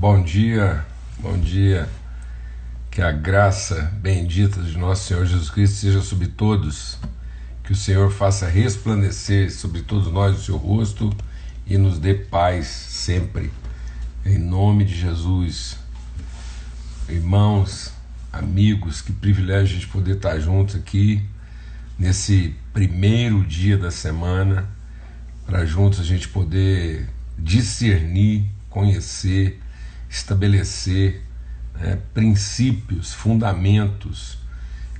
Bom dia, bom dia. Que a graça bendita de nosso Senhor Jesus Cristo seja sobre todos. Que o Senhor faça resplandecer sobre todos nós o seu rosto e nos dê paz sempre. Em nome de Jesus. Irmãos, amigos, que privilégio a gente poder estar juntos aqui nesse primeiro dia da semana, para juntos a gente poder discernir, conhecer, estabelecer né, princípios, fundamentos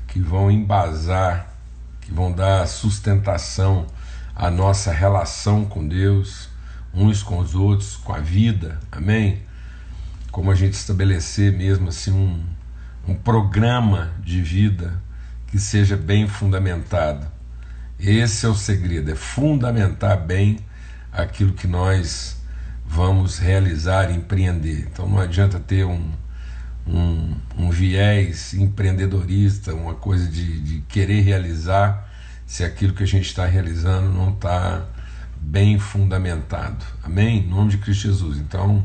que vão embasar, que vão dar sustentação à nossa relação com Deus, uns com os outros, com a vida, amém? Como a gente estabelecer mesmo assim um, um programa de vida que seja bem fundamentado. Esse é o segredo, é fundamentar bem aquilo que nós vamos realizar, empreender. Então não adianta ter um, um, um viés empreendedorista, uma coisa de, de querer realizar, se aquilo que a gente está realizando não está bem fundamentado. Amém? Em nome de Cristo Jesus. Então,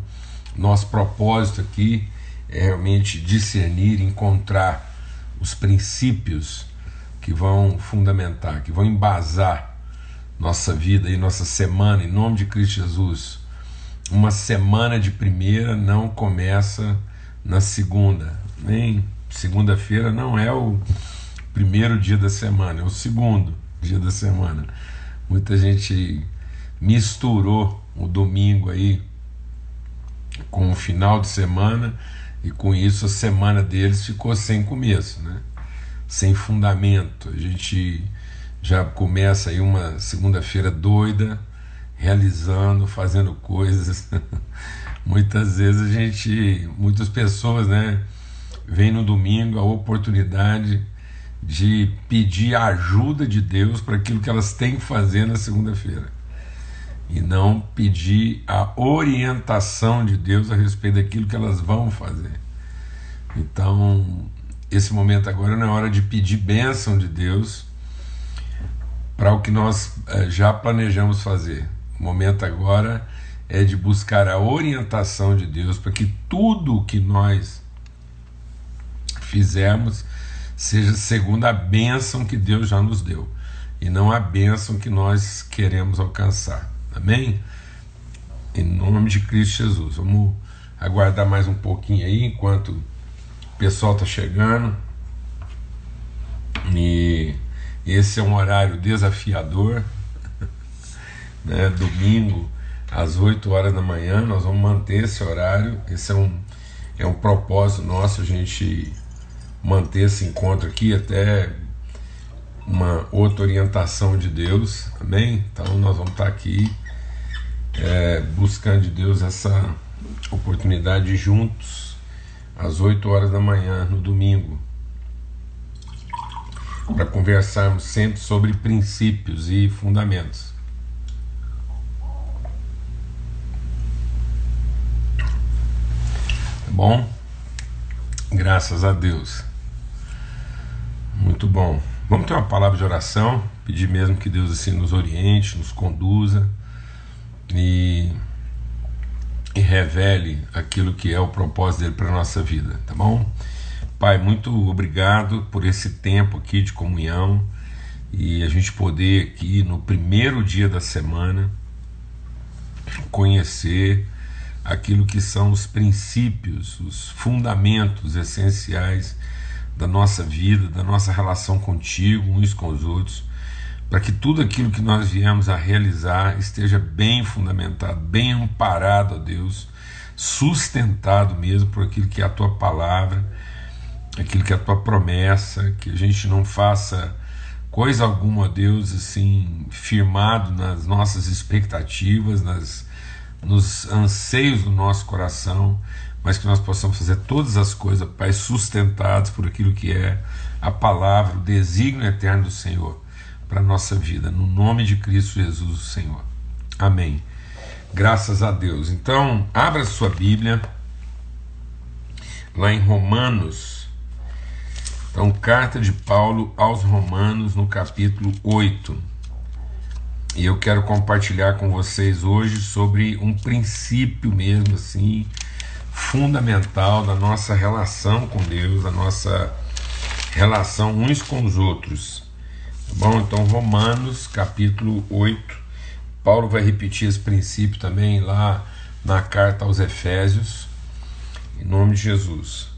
nosso propósito aqui é realmente discernir, encontrar os princípios que vão fundamentar, que vão embasar nossa vida e nossa semana, em nome de Cristo Jesus uma semana de primeira não começa na segunda. Nem segunda-feira não é o primeiro dia da semana, é o segundo dia da semana. Muita gente misturou o domingo aí com o final de semana e com isso a semana deles ficou sem começo, né? Sem fundamento. A gente já começa aí uma segunda-feira doida realizando, fazendo coisas. Muitas vezes a gente, muitas pessoas, né, vem no domingo a oportunidade de pedir a ajuda de Deus para aquilo que elas têm que fazer na segunda-feira. E não pedir a orientação de Deus a respeito daquilo que elas vão fazer. Então, esse momento agora não é hora de pedir bênção de Deus para o que nós eh, já planejamos fazer. O momento agora é de buscar a orientação de Deus para que tudo o que nós fizermos seja segundo a bênção que Deus já nos deu e não a bênção que nós queremos alcançar. Amém? Em nome de Cristo Jesus. Vamos aguardar mais um pouquinho aí enquanto o pessoal está chegando. E esse é um horário desafiador né, domingo às 8 horas da manhã, nós vamos manter esse horário. Esse é um, é um propósito nosso, a gente manter esse encontro aqui até uma outra orientação de Deus, amém? Então nós vamos estar aqui é, buscando de Deus essa oportunidade juntos às 8 horas da manhã no domingo para conversarmos sempre sobre princípios e fundamentos. Bom? Graças a Deus. Muito bom. Vamos ter uma palavra de oração, pedir mesmo que Deus assim nos oriente, nos conduza e, e revele aquilo que é o propósito dele para a nossa vida, tá bom? Pai, muito obrigado por esse tempo aqui de comunhão e a gente poder aqui no primeiro dia da semana conhecer aquilo que são os princípios, os fundamentos essenciais da nossa vida, da nossa relação contigo, uns com os outros, para que tudo aquilo que nós viemos a realizar esteja bem fundamentado, bem amparado a Deus, sustentado mesmo por aquilo que é a tua palavra, aquilo que é a tua promessa, que a gente não faça coisa alguma, Deus, assim, firmado nas nossas expectativas, nas nos anseios do nosso coração, mas que nós possamos fazer todas as coisas, Pai, sustentados por aquilo que é a palavra, o desígnio eterno do Senhor para a nossa vida, no nome de Cristo Jesus, o Senhor. Amém. Graças a Deus. Então, abra sua Bíblia lá em Romanos. Então, carta de Paulo aos Romanos, no capítulo 8. E eu quero compartilhar com vocês hoje sobre um princípio mesmo assim fundamental da nossa relação com Deus, da nossa relação uns com os outros. Tá bom? Então, Romanos capítulo 8. Paulo vai repetir esse princípio também lá na carta aos Efésios, em nome de Jesus.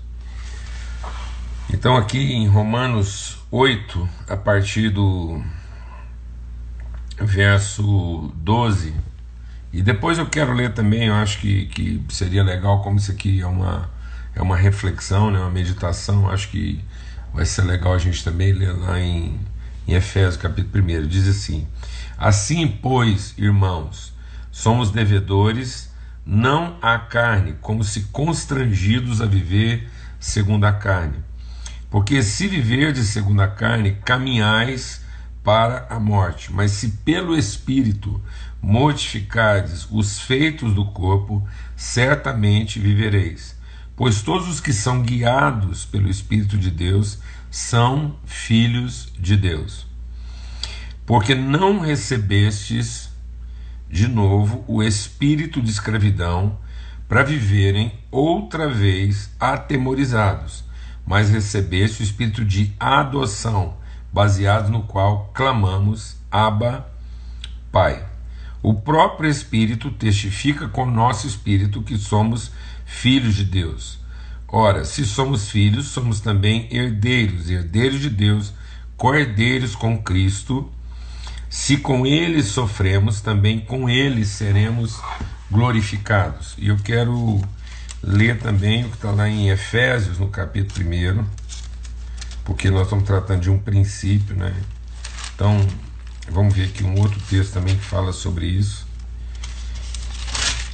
Então, aqui em Romanos 8, a partir do verso 12, e depois eu quero ler também, eu acho que, que seria legal, como isso aqui é uma, é uma reflexão, né, uma meditação, acho que vai ser legal a gente também ler lá em, em Efésios capítulo 1. Diz assim: Assim, pois, irmãos, somos devedores, não à carne, como se constrangidos a viver segundo a carne. Porque se viverdes segundo a carne, caminhais para a morte. Mas se pelo Espírito mortificardes os feitos do corpo, certamente vivereis. Pois todos os que são guiados pelo Espírito de Deus são filhos de Deus. Porque não recebestes de novo o espírito de escravidão para viverem outra vez atemorizados, mas recebeste o espírito de adoção baseado no qual clamamos Abba, Pai. O próprio Espírito testifica com nosso espírito que somos filhos de Deus. Ora, se somos filhos, somos também herdeiros, herdeiros de Deus, co-herdeiros com Cristo. Se com ele sofremos, também com ele seremos glorificados. E eu quero ler também o que está lá em Efésios, no capítulo 1 porque nós estamos tratando de um princípio, né? Então, vamos ver aqui um outro texto também que fala sobre isso.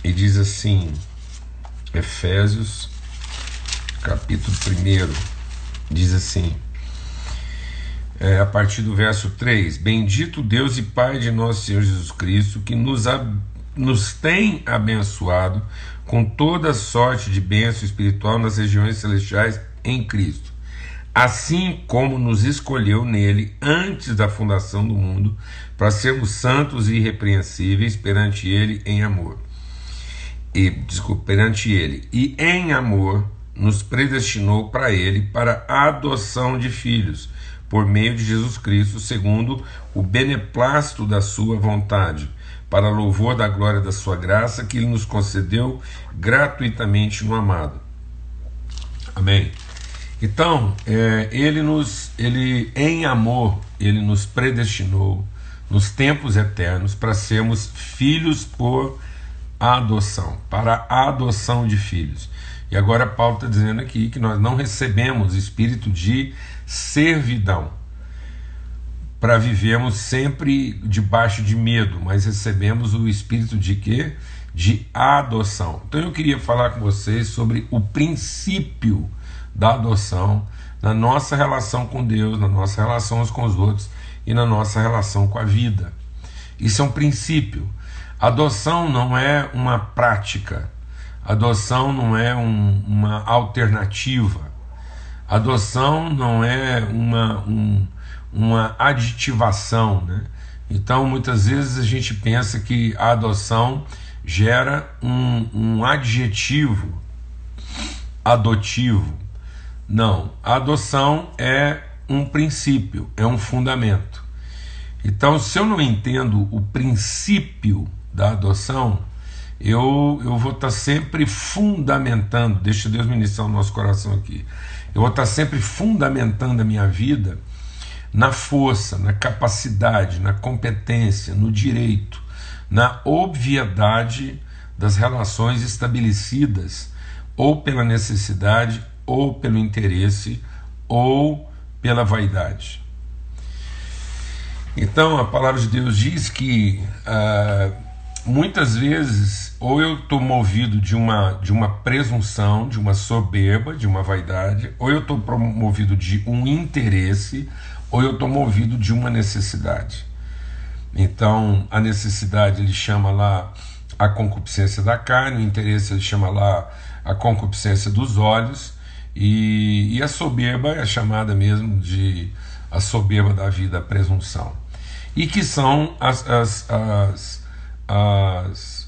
E diz assim, Efésios, capítulo 1, diz assim, é, a partir do verso 3: Bendito Deus e Pai de nosso Senhor Jesus Cristo, que nos, nos tem abençoado com toda sorte de bênção espiritual nas regiões celestiais em Cristo assim como nos escolheu nele antes da fundação do mundo, para sermos santos e irrepreensíveis perante ele em amor. E, desculpa, perante ele. E em amor nos predestinou para ele para a adoção de filhos, por meio de Jesus Cristo, segundo o beneplácito da sua vontade, para louvor da glória da sua graça que ele nos concedeu gratuitamente no amado. Amém. Então, é, ele nos, ele em amor, ele nos predestinou nos tempos eternos para sermos filhos por adoção, para a adoção de filhos. E agora Paulo está dizendo aqui que nós não recebemos espírito de servidão para vivermos sempre debaixo de medo, mas recebemos o espírito de quê? De adoção. Então eu queria falar com vocês sobre o princípio da adoção na nossa relação com Deus, na nossa relação uns com os outros e na nossa relação com a vida. Isso é um princípio. Adoção não é uma prática, adoção não é um, uma alternativa, adoção não é uma, um, uma aditivação. Né? Então, muitas vezes a gente pensa que a adoção gera um, um adjetivo adotivo. Não, a adoção é um princípio, é um fundamento. Então, se eu não entendo o princípio da adoção, eu, eu vou estar sempre fundamentando, deixa Deus ministrar o nosso coração aqui, eu vou estar sempre fundamentando a minha vida na força, na capacidade, na competência, no direito, na obviedade das relações estabelecidas ou pela necessidade ou pelo interesse, ou pela vaidade. Então a palavra de Deus diz que ah, muitas vezes ou eu estou movido de uma, de uma presunção, de uma soberba, de uma vaidade, ou eu estou movido de um interesse, ou eu estou movido de uma necessidade. Então a necessidade ele chama lá a concupiscência da carne, o interesse ele chama lá a concupiscência dos olhos, e, e a soberba é chamada mesmo de a soberba da vida, a presunção. E que são as, as, as, as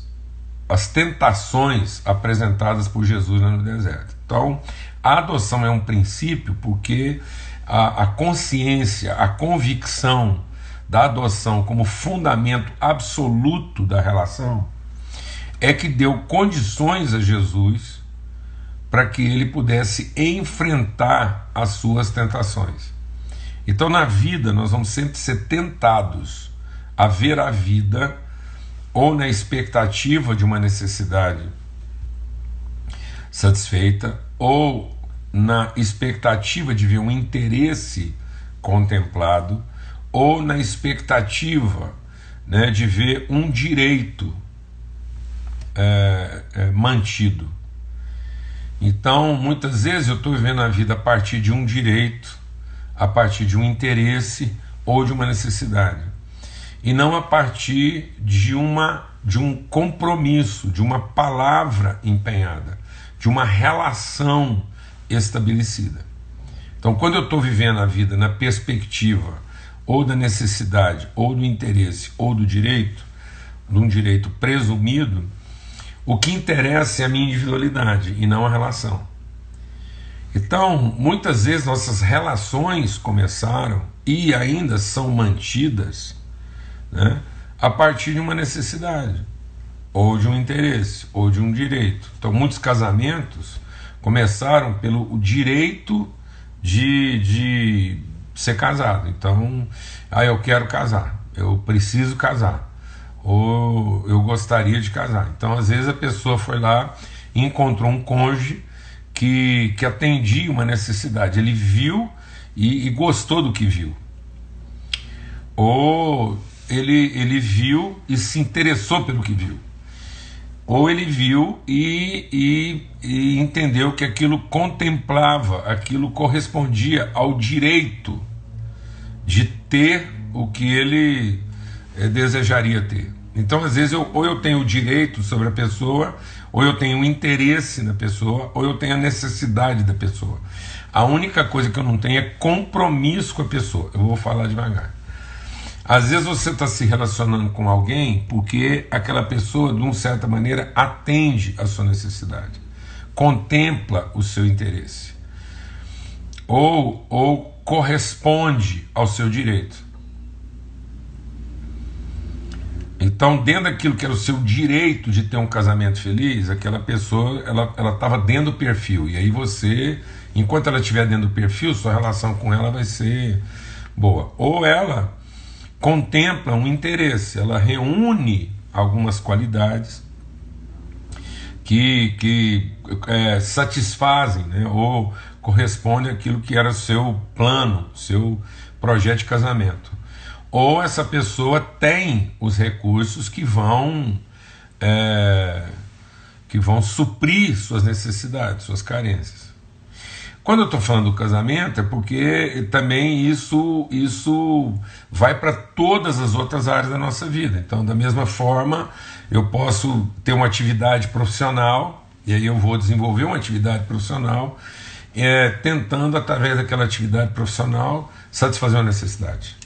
as tentações apresentadas por Jesus no deserto. Então, a adoção é um princípio porque a, a consciência, a convicção da adoção como fundamento absoluto da relação é que deu condições a Jesus para que ele pudesse enfrentar as suas tentações. Então, na vida, nós vamos sempre ser tentados a ver a vida ou na expectativa de uma necessidade satisfeita, ou na expectativa de ver um interesse contemplado, ou na expectativa né, de ver um direito é, é, mantido. Então, muitas vezes eu estou vivendo a vida a partir de um direito, a partir de um interesse ou de uma necessidade e não a partir de uma de um compromisso, de uma palavra empenhada, de uma relação estabelecida. Então, quando eu estou vivendo a vida na perspectiva ou da necessidade, ou do interesse, ou do direito, de um direito presumido, o que interessa é a minha individualidade e não a relação. Então, muitas vezes nossas relações começaram e ainda são mantidas né, a partir de uma necessidade, ou de um interesse, ou de um direito. Então, muitos casamentos começaram pelo direito de, de ser casado. Então, ah, eu quero casar, eu preciso casar, ou eu gostaria de casar. Então, às vezes, a pessoa foi lá e encontrou um cônjuge que, que atendia uma necessidade. Ele viu e, e gostou do que viu. Ou ele, ele viu e se interessou pelo que viu. Ou ele viu e, e, e entendeu que aquilo contemplava, aquilo correspondia ao direito de ter o que ele desejaria ter. Então, às vezes, eu, ou eu tenho o direito sobre a pessoa, ou eu tenho interesse na pessoa, ou eu tenho a necessidade da pessoa. A única coisa que eu não tenho é compromisso com a pessoa. Eu vou falar devagar. Às vezes você está se relacionando com alguém porque aquela pessoa, de uma certa maneira, atende a sua necessidade, contempla o seu interesse, ou, ou corresponde ao seu direito. Então, dentro daquilo que era o seu direito de ter um casamento feliz, aquela pessoa ela estava dentro do perfil. E aí você, enquanto ela estiver dentro do perfil, sua relação com ela vai ser boa. Ou ela contempla um interesse, ela reúne algumas qualidades que, que é, satisfazem né, ou correspondem àquilo que era seu plano, seu projeto de casamento. Ou essa pessoa tem os recursos que vão é, que vão suprir suas necessidades, suas carências. Quando eu estou falando do casamento é porque também isso, isso vai para todas as outras áreas da nossa vida. Então, da mesma forma, eu posso ter uma atividade profissional, e aí eu vou desenvolver uma atividade profissional, é, tentando, através daquela atividade profissional, satisfazer uma necessidade.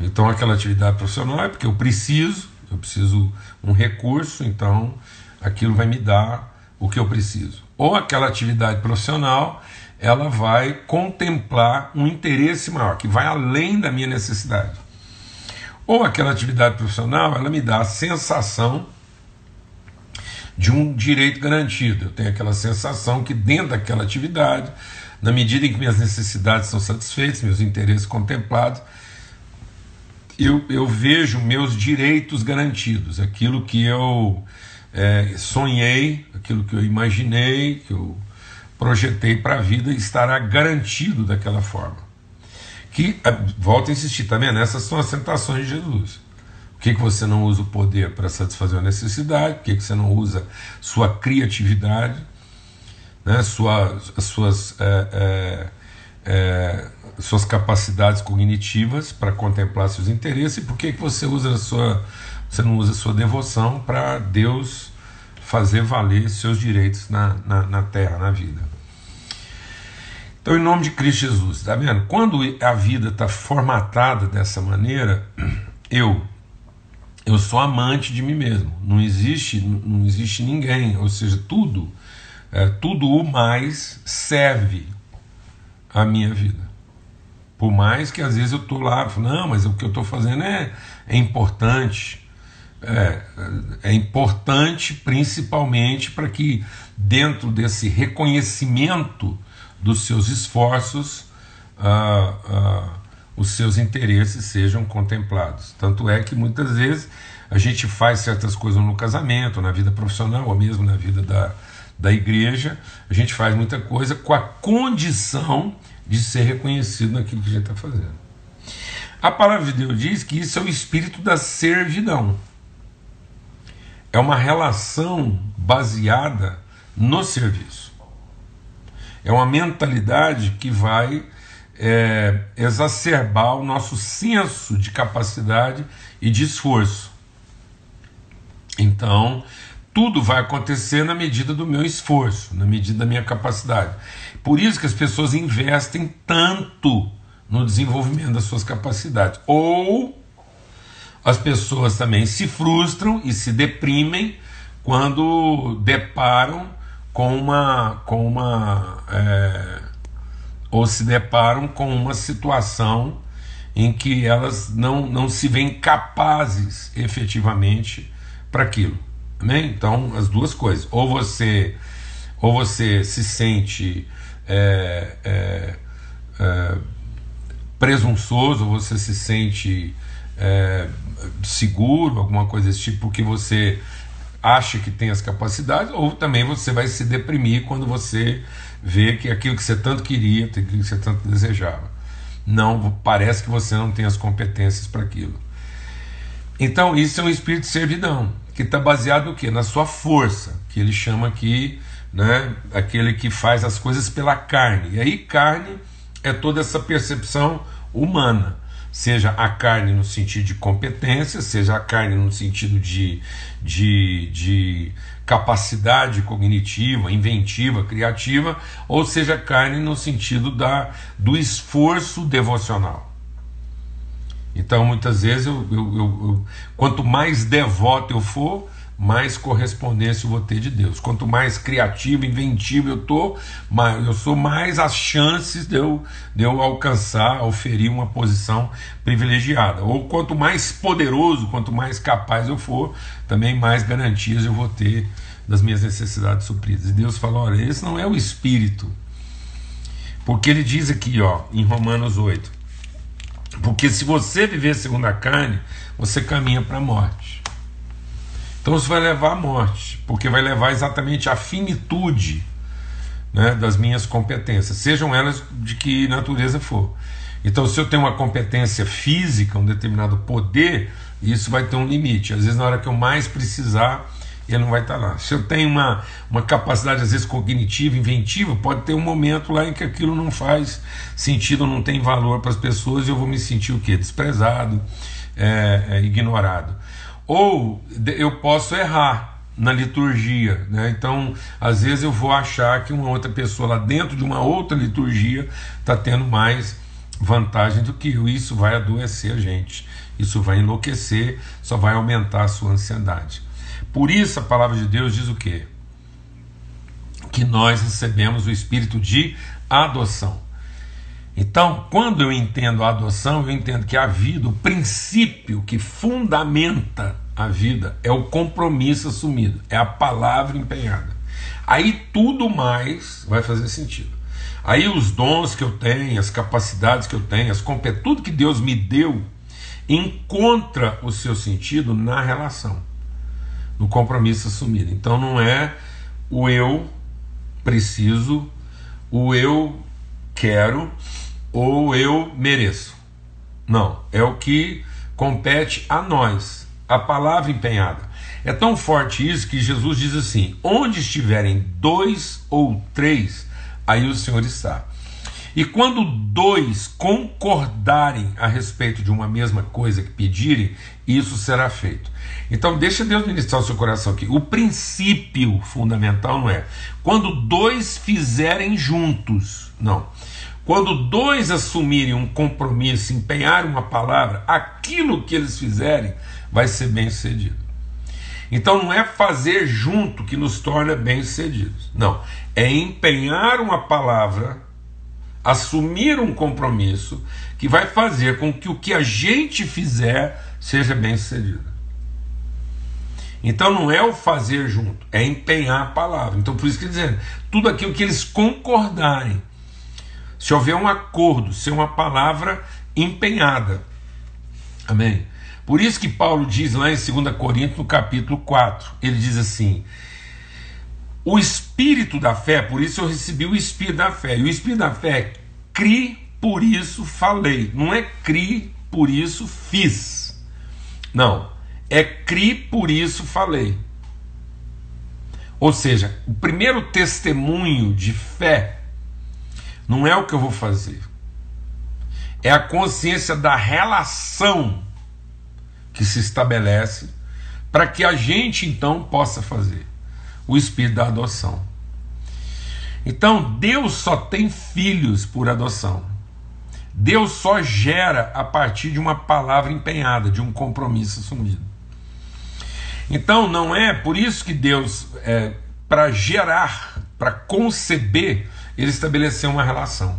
Então, aquela atividade profissional é porque eu preciso, eu preciso um recurso, então aquilo vai me dar o que eu preciso ou aquela atividade profissional, ela vai contemplar um interesse maior, que vai além da minha necessidade. Ou aquela atividade profissional, ela me dá a sensação de um direito garantido. Eu tenho aquela sensação que dentro daquela atividade, na medida em que minhas necessidades são satisfeitas, meus interesses contemplados, eu, eu vejo meus direitos garantidos, aquilo que eu é, sonhei, aquilo que eu imaginei, que eu projetei para a vida, estará garantido daquela forma. Que, é, volto a insistir, tá vendo? Essas são as tentações de Jesus. Por que, que você não usa o poder para satisfazer a necessidade? Por que, que você não usa sua criatividade, né? Sua, as suas, é, é, é, suas capacidades cognitivas para contemplar seus interesses? E por que, que você usa sua você não usa sua devoção para Deus fazer valer seus direitos na, na, na terra, na vida. Então, em nome de Cristo Jesus, tá vendo? Quando a vida está formatada dessa maneira, eu, eu sou amante de mim mesmo. Não existe, não existe ninguém, ou seja, tudo, é, tudo o mais serve a minha vida. Por mais que às vezes eu estou lá, não, mas o que eu estou fazendo é, é importante. É, é importante principalmente para que, dentro desse reconhecimento dos seus esforços, os seus interesses sejam contemplados. Tanto é que muitas vezes a gente faz certas coisas no casamento, na vida profissional, ou mesmo na vida da, da igreja, a gente faz muita coisa com a condição de ser reconhecido naquilo que a gente está fazendo. A palavra de Deus diz que isso é o espírito da servidão. É uma relação baseada no serviço. É uma mentalidade que vai é, exacerbar o nosso senso de capacidade e de esforço. Então, tudo vai acontecer na medida do meu esforço, na medida da minha capacidade. Por isso que as pessoas investem tanto no desenvolvimento das suas capacidades. Ou as pessoas também se frustram e se deprimem quando deparam com uma com uma é, ou se deparam com uma situação em que elas não, não se veem capazes efetivamente para aquilo. Né? Então, as duas coisas. Ou você, ou você se sente é, é, é, presunçoso, você se sente é, seguro, alguma coisa desse tipo, porque você acha que tem as capacidades, ou também você vai se deprimir quando você vê que aquilo que você tanto queria, aquilo que você tanto desejava, não parece que você não tem as competências para aquilo. Então, isso é um espírito de servidão, que está baseado no quê? Na sua força, que ele chama aqui, né, aquele que faz as coisas pela carne. E aí, carne é toda essa percepção humana seja a carne no sentido de competência, seja a carne no sentido de, de, de capacidade cognitiva, inventiva, criativa, ou seja a carne no sentido da, do esforço devocional. Então, muitas vezes, eu, eu, eu, quanto mais devoto eu for, mais correspondência eu vou ter de Deus. Quanto mais criativo, inventivo eu tô, mais, eu sou mais as chances de eu, de eu alcançar, oferir uma posição privilegiada. Ou quanto mais poderoso, quanto mais capaz eu for, também mais garantias eu vou ter das minhas necessidades supridas. E Deus falou: olha, esse não é o espírito. Porque ele diz aqui, ó, em Romanos 8: porque se você viver segundo a carne, você caminha para a morte. Então isso vai levar à morte, porque vai levar exatamente à finitude né, das minhas competências, sejam elas de que natureza for. Então, se eu tenho uma competência física, um determinado poder, isso vai ter um limite. Às vezes, na hora que eu mais precisar, ele não vai estar lá. Se eu tenho uma, uma capacidade, às vezes, cognitiva, inventiva, pode ter um momento lá em que aquilo não faz sentido, não tem valor para as pessoas e eu vou me sentir o quê? Desprezado, é, é, ignorado. Ou eu posso errar na liturgia, né? Então, às vezes eu vou achar que uma outra pessoa lá dentro de uma outra liturgia está tendo mais vantagem do que eu. Isso vai adoecer a gente, isso vai enlouquecer, só vai aumentar a sua ansiedade. Por isso a palavra de Deus diz o quê? Que nós recebemos o espírito de adoção. Então, quando eu entendo a adoção, eu entendo que a vida, o princípio que fundamenta a vida é o compromisso assumido, é a palavra empenhada. Aí tudo mais vai fazer sentido. Aí os dons que eu tenho, as capacidades que eu tenho, as tudo que Deus me deu, encontra o seu sentido na relação, no compromisso assumido. Então não é o eu preciso, o eu quero, ou eu mereço. Não, é o que compete a nós, a palavra empenhada. É tão forte isso que Jesus diz assim: onde estiverem dois ou três, aí o Senhor está. E quando dois concordarem a respeito de uma mesma coisa que pedirem, isso será feito. Então, deixa Deus ministrar o seu coração aqui. O princípio fundamental não é quando dois fizerem juntos, não. Quando dois assumirem um compromisso, empenharem uma palavra, aquilo que eles fizerem vai ser bem sucedido. Então não é fazer junto que nos torna bem-sucedidos. Não. É empenhar uma palavra, assumir um compromisso que vai fazer com que o que a gente fizer seja bem-sucedido. Então não é o fazer junto, é empenhar a palavra. Então por isso que dizendo, tudo aquilo que eles concordarem, se houver um acordo, ser uma palavra empenhada. Amém? Por isso que Paulo diz lá em 2 Coríntios, no capítulo 4, ele diz assim: o espírito da fé, por isso eu recebi o espírito da fé. E o espírito da fé é cri, por isso falei. Não é cri, por isso fiz. Não. É cri, por isso falei. Ou seja, o primeiro testemunho de fé não é o que eu vou fazer, é a consciência da relação que se estabelece para que a gente então possa fazer o espírito da adoção. Então, Deus só tem filhos por adoção. Deus só gera a partir de uma palavra empenhada, de um compromisso assumido. Então, não é por isso que Deus, é, para gerar, para conceber, ele estabeleceu uma relação.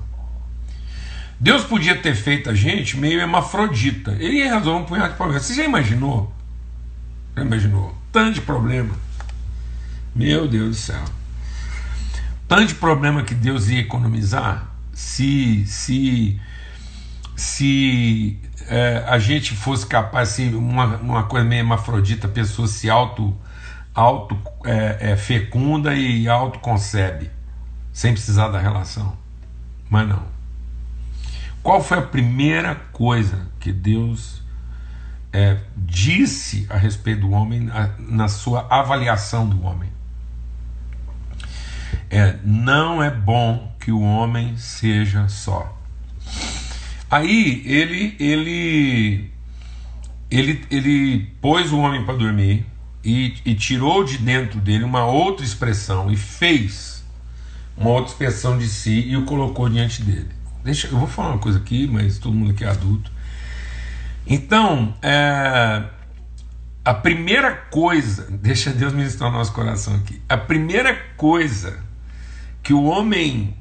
Deus podia ter feito a gente meio hermafrodita. Ele resolveu um punhado de problemas. Você já imaginou? Já imaginou? Tanto de problema. Meu Deus do céu. Tanto problema que Deus ia economizar se se se é, a gente fosse capaz, assim, uma, uma coisa meio hermafrodita, a pessoa se auto, auto é, é, fecunda e autoconcebe, sem precisar da relação. Mas não. Qual foi a primeira coisa que Deus é, disse a respeito do homem na sua avaliação do homem? É, não é bom que o homem seja só. Aí ele ele ele, ele pôs o homem para dormir e, e tirou de dentro dele uma outra expressão e fez uma outra expressão de si e o colocou diante dele. Deixa, eu vou falar uma coisa aqui, mas todo mundo aqui é adulto. Então, é, a primeira coisa, deixa Deus ministrar o nosso coração aqui. A primeira coisa que o homem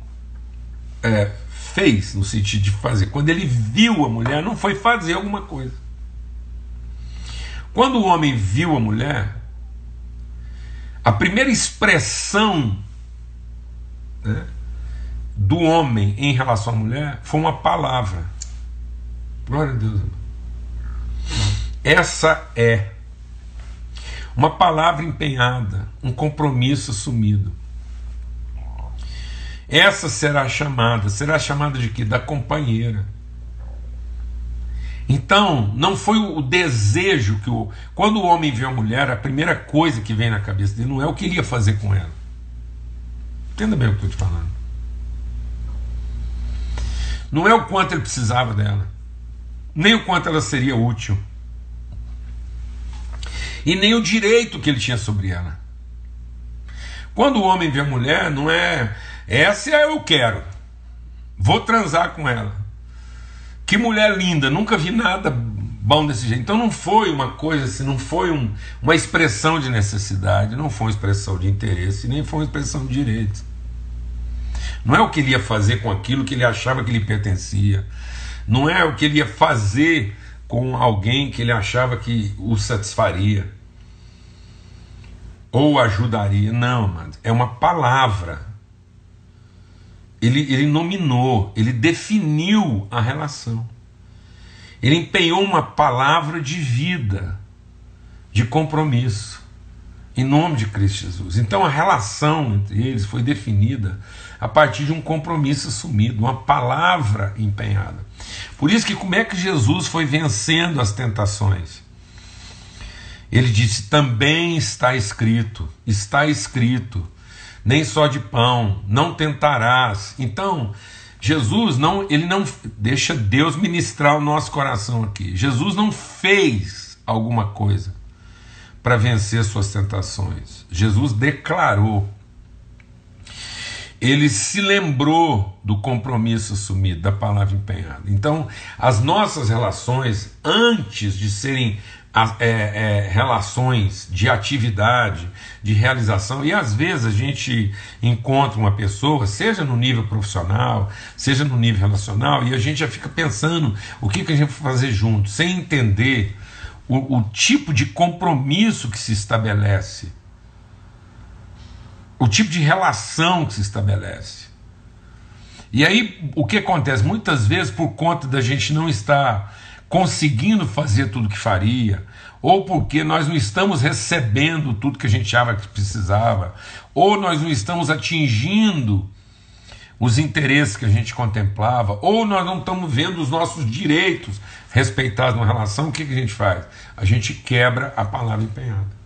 é, fez, no sentido de fazer, quando ele viu a mulher, não foi fazer alguma coisa. Quando o homem viu a mulher, a primeira expressão né, do homem em relação à mulher foi uma palavra. Glória a Deus. Essa é uma palavra empenhada, um compromisso assumido. Essa será chamada, será chamada de quê? Da companheira. Então, não foi o desejo que o. Quando o homem vê a mulher, a primeira coisa que vem na cabeça dele não é o que ele ia fazer com ela. Entenda bem o que eu estou te falando. Não é o quanto ele precisava dela, nem o quanto ela seria útil, e nem o direito que ele tinha sobre ela. Quando o homem vê a mulher, não é essa é eu quero, vou transar com ela. Que mulher linda, nunca vi nada bom desse jeito. Então não foi uma coisa assim, não foi um, uma expressão de necessidade, não foi uma expressão de interesse, nem foi uma expressão de direito. Não é o que ele ia fazer com aquilo que ele achava que lhe pertencia. Não é o que ele ia fazer com alguém que ele achava que o satisfaria ou ajudaria. Não, mano. É uma palavra. Ele, ele nominou, ele definiu a relação. Ele empenhou uma palavra de vida, de compromisso, em nome de Cristo Jesus. Então a relação entre eles foi definida a partir de um compromisso assumido, uma palavra empenhada. Por isso que como é que Jesus foi vencendo as tentações? Ele disse: também está escrito, está escrito, nem só de pão, não tentarás. Então, Jesus não, ele não deixa Deus ministrar o nosso coração aqui. Jesus não fez alguma coisa para vencer suas tentações. Jesus declarou ele se lembrou do compromisso assumido, da palavra empenhada. Então, as nossas relações, antes de serem é, é, relações de atividade, de realização, e às vezes a gente encontra uma pessoa, seja no nível profissional, seja no nível relacional, e a gente já fica pensando o que, que a gente vai fazer junto, sem entender o, o tipo de compromisso que se estabelece o tipo de relação que se estabelece. E aí o que acontece? Muitas vezes, por conta da gente não estar conseguindo fazer tudo que faria, ou porque nós não estamos recebendo tudo que a gente achava que precisava, ou nós não estamos atingindo os interesses que a gente contemplava, ou nós não estamos vendo os nossos direitos respeitados numa relação, o que, que a gente faz? A gente quebra a palavra empenhada.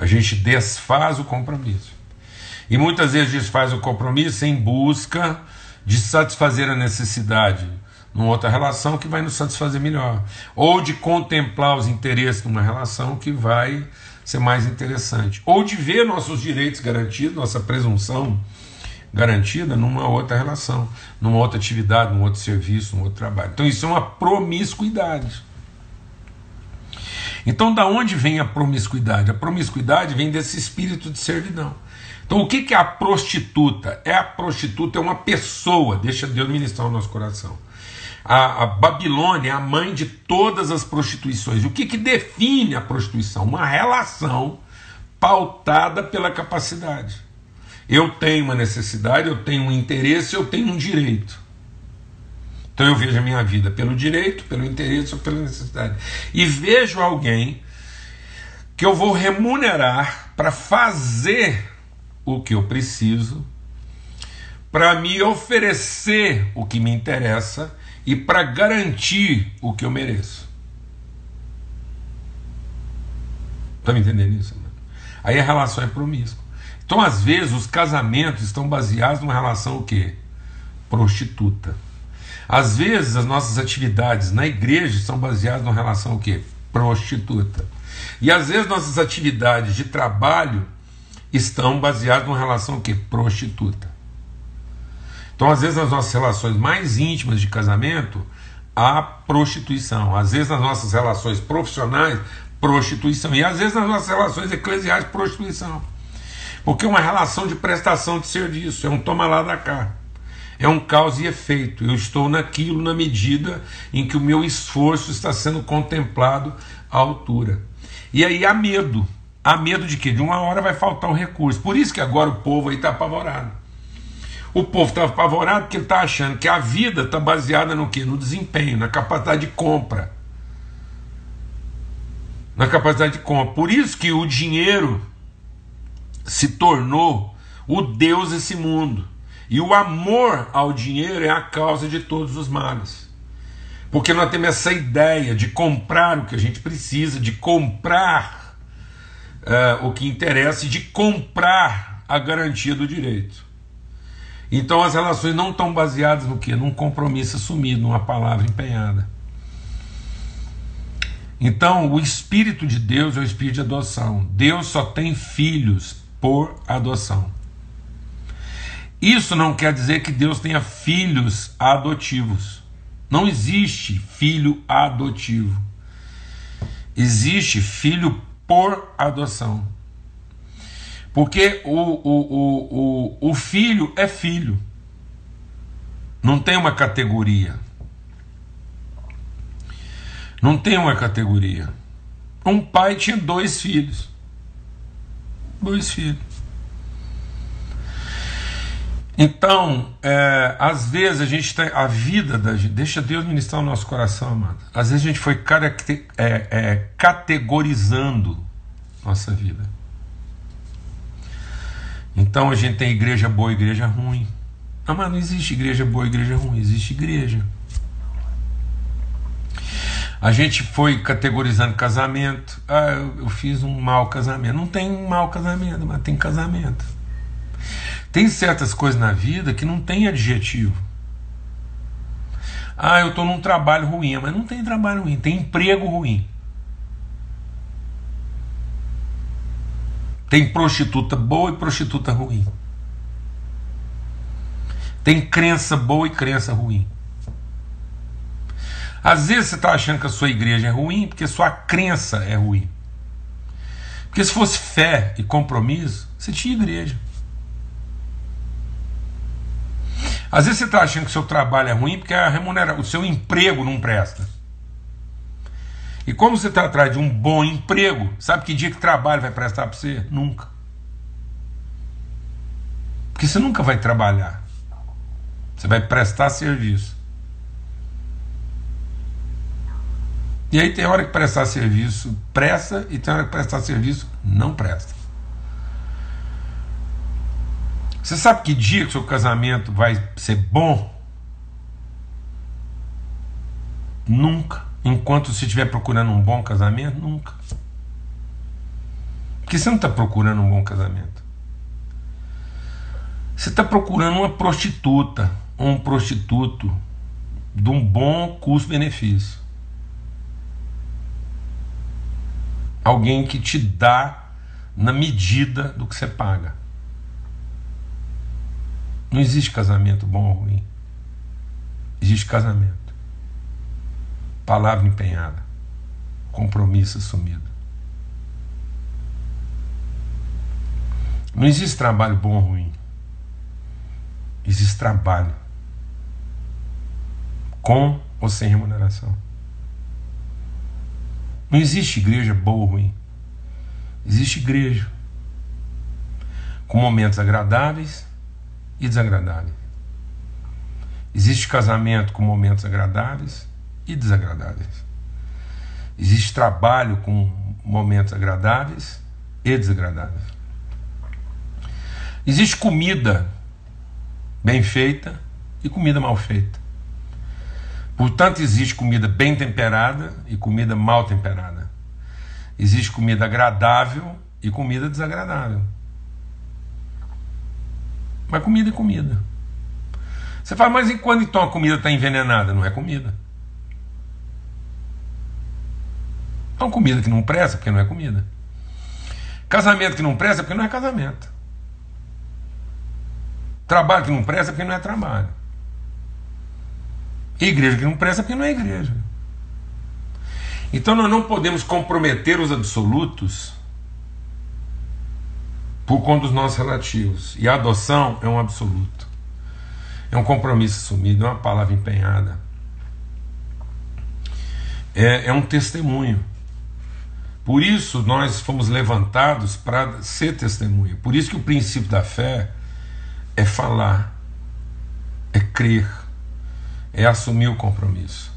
A gente desfaz o compromisso. E muitas vezes desfaz o compromisso em busca de satisfazer a necessidade numa outra relação que vai nos satisfazer melhor. Ou de contemplar os interesses numa relação que vai ser mais interessante. Ou de ver nossos direitos garantidos, nossa presunção garantida numa outra relação, numa outra atividade, num outro serviço, num outro trabalho. Então isso é uma promiscuidade. Então, da onde vem a promiscuidade? A promiscuidade vem desse espírito de servidão. Então, o que é a prostituta? É a prostituta é uma pessoa, deixa Deus ministrar o nosso coração. A, a Babilônia é a mãe de todas as prostituições. O que, que define a prostituição? Uma relação pautada pela capacidade. Eu tenho uma necessidade, eu tenho um interesse, eu tenho um direito. Então eu vejo a minha vida pelo direito, pelo interesse ou pela necessidade. E vejo alguém que eu vou remunerar para fazer o que eu preciso, para me oferecer o que me interessa e para garantir o que eu mereço. Está me entendendo isso? Aí a relação é promíscua. Então, às vezes, os casamentos estão baseados numa relação o quê? Prostituta. Às vezes as nossas atividades na igreja são baseadas numa relação o quê? Prostituta. E às vezes nossas atividades de trabalho estão baseadas numa relação o quê? Prostituta. Então, às vezes, nas nossas relações mais íntimas de casamento, há prostituição. Às vezes, nas nossas relações profissionais, prostituição. E às vezes, nas nossas relações eclesiais, prostituição. Porque é uma relação de prestação de serviço, é um toma lá da cá. É um causa e efeito. Eu estou naquilo na medida em que o meu esforço está sendo contemplado à altura. E aí há medo. Há medo de que de uma hora vai faltar o recurso. Por isso que agora o povo aí está apavorado. O povo está apavorado porque ele está achando que a vida está baseada no quê? No desempenho, na capacidade de compra. Na capacidade de compra. Por isso que o dinheiro se tornou o Deus desse mundo. E o amor ao dinheiro é a causa de todos os males. Porque nós temos essa ideia de comprar o que a gente precisa, de comprar uh, o que interessa e de comprar a garantia do direito. Então as relações não estão baseadas no que? Num compromisso assumido, numa palavra empenhada. Então, o Espírito de Deus é o Espírito de adoção. Deus só tem filhos por adoção. Isso não quer dizer que Deus tenha filhos adotivos. Não existe filho adotivo. Existe filho por adoção. Porque o, o, o, o, o filho é filho. Não tem uma categoria. Não tem uma categoria. Um pai tinha dois filhos. Dois filhos. Então, é, às vezes a gente tem a vida da gente, deixa Deus ministrar o nosso coração, amado. Às vezes a gente foi caracter, é, é, categorizando nossa vida. Então a gente tem igreja boa, igreja ruim. Não, mas não existe igreja boa, igreja ruim, existe igreja. A gente foi categorizando casamento. Ah, eu, eu fiz um mau casamento. Não tem um mau casamento, mas tem casamento. Tem certas coisas na vida que não tem adjetivo. Ah, eu estou num trabalho ruim, mas não tem trabalho ruim, tem emprego ruim. Tem prostituta boa e prostituta ruim. Tem crença boa e crença ruim. Às vezes você está achando que a sua igreja é ruim porque sua crença é ruim. Porque se fosse fé e compromisso, você tinha igreja. Às vezes você está achando que o seu trabalho é ruim porque a remunera... o seu emprego não presta. E como você está atrás de um bom emprego, sabe que dia que trabalho vai prestar para você? Nunca. Porque você nunca vai trabalhar. Você vai prestar serviço. E aí tem hora que prestar serviço presta e tem hora que prestar serviço não presta. Você sabe que dia que seu casamento vai ser bom? Nunca. Enquanto você estiver procurando um bom casamento, nunca. Porque você não está procurando um bom casamento. Você está procurando uma prostituta ou um prostituto de um bom custo-benefício. Alguém que te dá na medida do que você paga. Não existe casamento bom ou ruim. Existe casamento. Palavra empenhada. Compromisso assumido. Não existe trabalho bom ou ruim. Existe trabalho. Com ou sem remuneração. Não existe igreja boa ou ruim. Existe igreja com momentos agradáveis e desagradáveis. Existe casamento com momentos agradáveis e desagradáveis. Existe trabalho com momentos agradáveis e desagradáveis. Existe comida bem feita e comida mal feita. Portanto, existe comida bem temperada e comida mal temperada. Existe comida agradável e comida desagradável. Mas comida é comida. Você fala, mas e quando então a comida está envenenada? Não é comida. É uma comida que não presta porque não é comida. Casamento que não presta porque não é casamento. Trabalho que não presta porque não é trabalho. Igreja que não presta porque não é igreja. Então nós não podemos comprometer os absolutos por conta dos nossos relativos. E a adoção é um absoluto. É um compromisso assumido, é uma palavra empenhada. É, é um testemunho. Por isso nós fomos levantados para ser testemunha. Por isso que o princípio da fé é falar, é crer, é assumir o compromisso,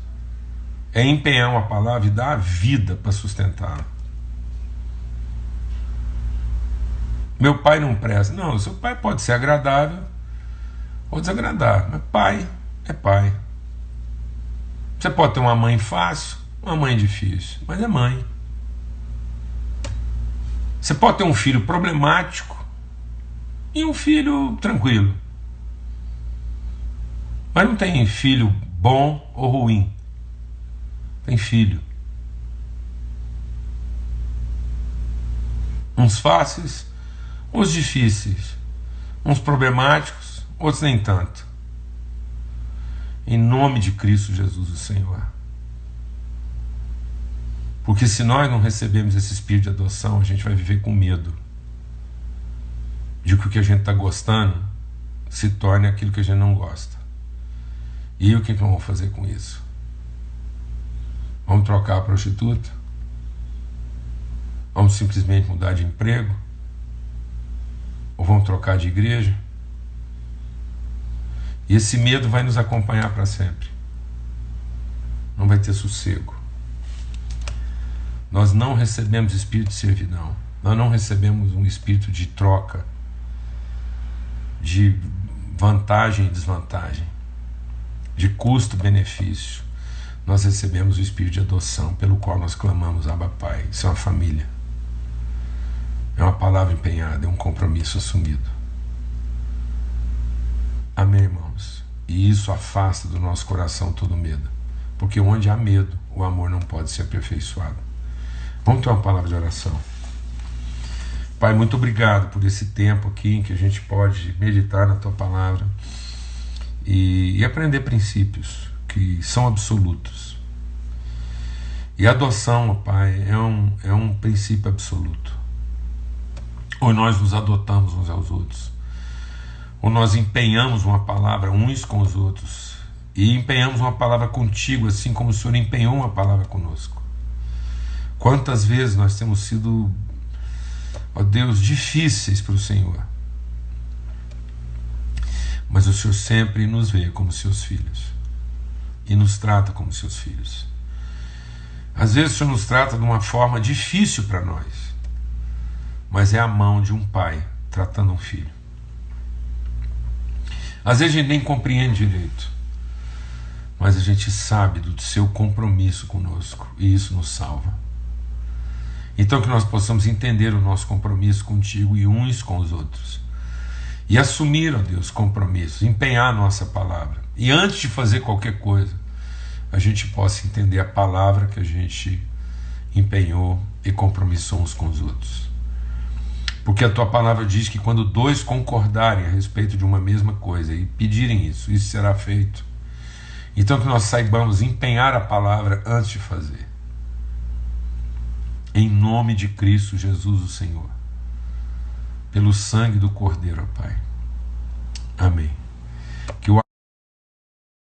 é empenhar uma palavra e dar a vida para sustentá-la. Meu pai não presta. Não, seu pai pode ser agradável ou desagradável, mas pai é pai. Você pode ter uma mãe fácil, uma mãe difícil, mas é mãe. Você pode ter um filho problemático e um filho tranquilo. Mas não tem filho bom ou ruim. Tem filho. Uns fáceis, uns difíceis, uns problemáticos, outros nem tanto. Em nome de Cristo Jesus, o Senhor. Porque se nós não recebemos esse espírito de adoção, a gente vai viver com medo de que o que a gente está gostando se torne aquilo que a gente não gosta. E o que, que vamos fazer com isso? Vamos trocar a prostituta? Vamos simplesmente mudar de emprego? Ou vamos trocar de igreja? E esse medo vai nos acompanhar para sempre. Não vai ter sossego. Nós não recebemos espírito de servidão. Nós não recebemos um espírito de troca, de vantagem e desvantagem, de custo-benefício. Nós recebemos o espírito de adoção, pelo qual nós clamamos Abba Pai. Isso é uma família. É uma palavra empenhada, é um compromisso assumido. Amém, irmãos? E isso afasta do nosso coração todo medo. Porque onde há medo, o amor não pode ser aperfeiçoado. Vamos ter uma palavra de oração. Pai, muito obrigado por esse tempo aqui em que a gente pode meditar na tua palavra e, e aprender princípios que são absolutos. E a adoção, Pai, é um, é um princípio absoluto. Ou nós nos adotamos uns aos outros, ou nós empenhamos uma palavra uns com os outros, e empenhamos uma palavra contigo, assim como o Senhor empenhou uma palavra conosco. Quantas vezes nós temos sido, ó Deus, difíceis para o Senhor, mas o Senhor sempre nos vê como seus filhos. E nos trata como seus filhos. Às vezes o Senhor nos trata de uma forma difícil para nós, mas é a mão de um pai tratando um filho. Às vezes a gente nem compreende direito, mas a gente sabe do seu compromisso conosco e isso nos salva. Então que nós possamos entender o nosso compromisso contigo e uns com os outros. E assumir, ó Deus, compromissos, empenhar a nossa palavra. E antes de fazer qualquer coisa, a gente possa entender a palavra que a gente empenhou e compromissou uns com os outros. Porque a tua palavra diz que quando dois concordarem a respeito de uma mesma coisa e pedirem isso, isso será feito. Então que nós saibamos empenhar a palavra antes de fazer. Em nome de Cristo Jesus, o Senhor. Pelo sangue do Cordeiro, Pai. Amém.